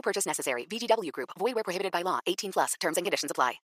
No purchase necessary. VGW Group. Void where prohibited by law. 18 plus. Terms and conditions apply.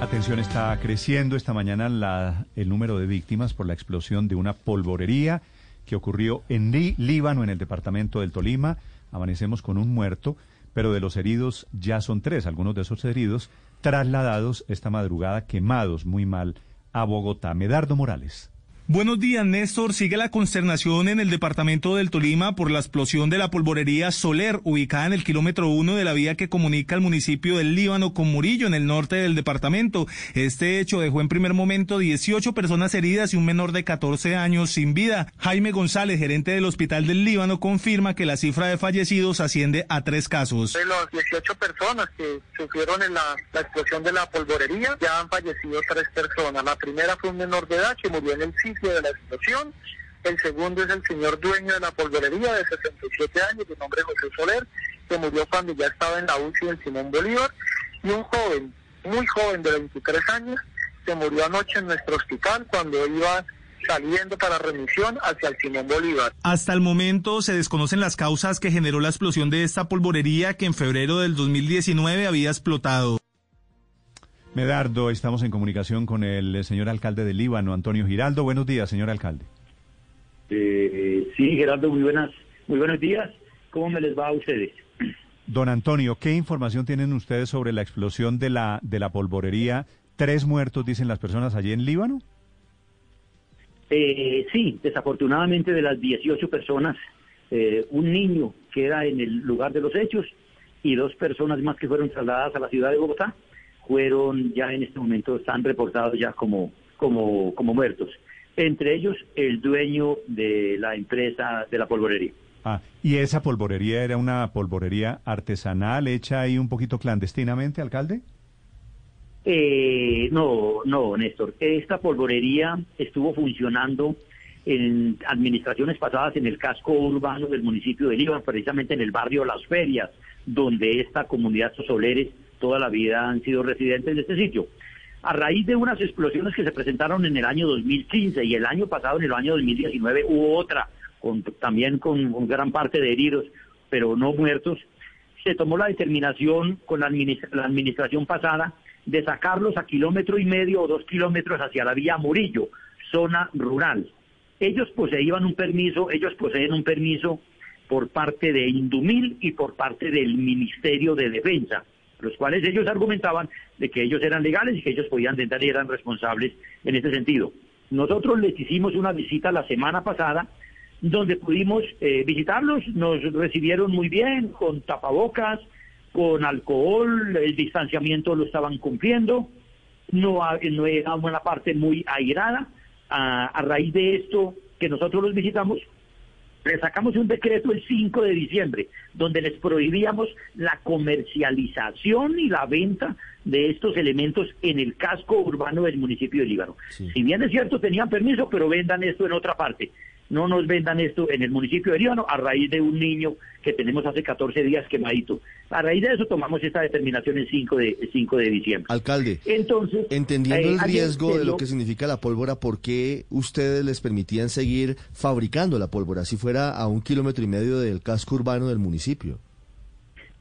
Atención, está creciendo esta mañana el número de víctimas por la explosión de una polvorería que ocurrió en Lí- Líbano, en el departamento del Tolima. Amanecemos con un muerto, pero de los heridos ya son tres. Algunos de esos heridos trasladados esta madrugada quemados muy mal a Bogotá. Medardo Morales. Buenos días, Néstor. Sigue la consternación en el departamento del Tolima por la explosión de la polvorería Soler, ubicada en el kilómetro uno de la vía que comunica el municipio del Líbano con Murillo, en el norte del departamento. Este hecho dejó en primer momento 18 personas heridas y un menor de 14 años sin vida. Jaime González, gerente del Hospital del Líbano, confirma que la cifra de fallecidos asciende a tres casos. De las 18 personas que sufrieron en la, explosión de la polvorería, ya han fallecido tres personas. La primera fue un menor de edad que murió en el de la explosión. El segundo es el señor dueño de la polvorería de 67 años, de nombre José Soler, que murió cuando ya estaba en la UCI del Simón Bolívar. Y un joven, muy joven de 23 años, que murió anoche en nuestro hospital cuando iba saliendo para remisión hacia el Simón Bolívar. Hasta el momento se desconocen las causas que generó la explosión de esta polvorería que en febrero del 2019 había explotado. Medardo, estamos en comunicación con el señor alcalde de Líbano, Antonio Giraldo. Buenos días, señor alcalde. Eh, sí, Gerardo, muy buenas, muy buenos días. ¿Cómo me les va a ustedes? Don Antonio, ¿qué información tienen ustedes sobre la explosión de la, de la polvorería? Tres muertos, dicen las personas allí en Líbano. Eh, sí, desafortunadamente de las 18 personas, eh, un niño queda en el lugar de los hechos y dos personas más que fueron trasladadas a la ciudad de Bogotá fueron ya en este momento están reportados ya como como como muertos. Entre ellos el dueño de la empresa de la polvorería. Ah, ¿y esa polvorería era una polvorería artesanal hecha ahí un poquito clandestinamente, alcalde? Eh, no, no, Néstor. Esta polvorería estuvo funcionando en administraciones pasadas en el casco urbano del municipio de Líbano, precisamente en el barrio Las Ferias, donde esta comunidad soleres toda la vida han sido residentes de este sitio. A raíz de unas explosiones que se presentaron en el año 2015 y el año pasado, en el año 2019, hubo otra, con, también con, con gran parte de heridos, pero no muertos, se tomó la determinación con la, administra- la administración pasada de sacarlos a kilómetro y medio o dos kilómetros hacia la vía Murillo, zona rural. Ellos poseían un permiso, ellos poseen un permiso por parte de Indumil y por parte del Ministerio de Defensa, los cuales ellos argumentaban de que ellos eran legales y que ellos podían entrar y eran responsables en este sentido. Nosotros les hicimos una visita la semana pasada donde pudimos eh, visitarlos, nos recibieron muy bien, con tapabocas, con alcohol, el distanciamiento lo estaban cumpliendo, no, no era una parte muy airada. A, a raíz de esto que nosotros los visitamos, le sacamos un decreto el 5 de diciembre, donde les prohibíamos la comercialización y la venta de estos elementos en el casco urbano del municipio de Líbano. Si bien es cierto, tenían permiso, pero vendan esto en otra parte. No nos vendan esto en el municipio de Líbano a raíz de un niño que tenemos hace 14 días quemadito. A raíz de eso tomamos esta determinación el 5 de, el 5 de diciembre. Alcalde, Entonces, entendiendo eh, el riesgo de lo que significa la pólvora, ¿por qué ustedes les permitían seguir fabricando la pólvora si fuera a un kilómetro y medio del casco urbano del municipio?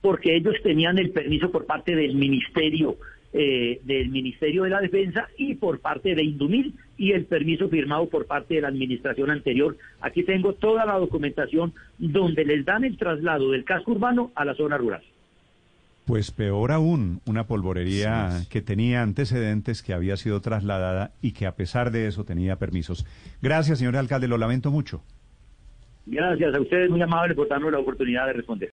porque ellos tenían el permiso por parte del ministerio eh, del ministerio de la defensa y por parte de Indumil y el permiso firmado por parte de la administración anterior. Aquí tengo toda la documentación donde les dan el traslado del casco urbano a la zona rural. Pues peor aún, una polvorería que tenía antecedentes, que había sido trasladada y que a pesar de eso tenía permisos. Gracias, señor alcalde, lo lamento mucho. Gracias a ustedes, muy amables por darnos la oportunidad de responder.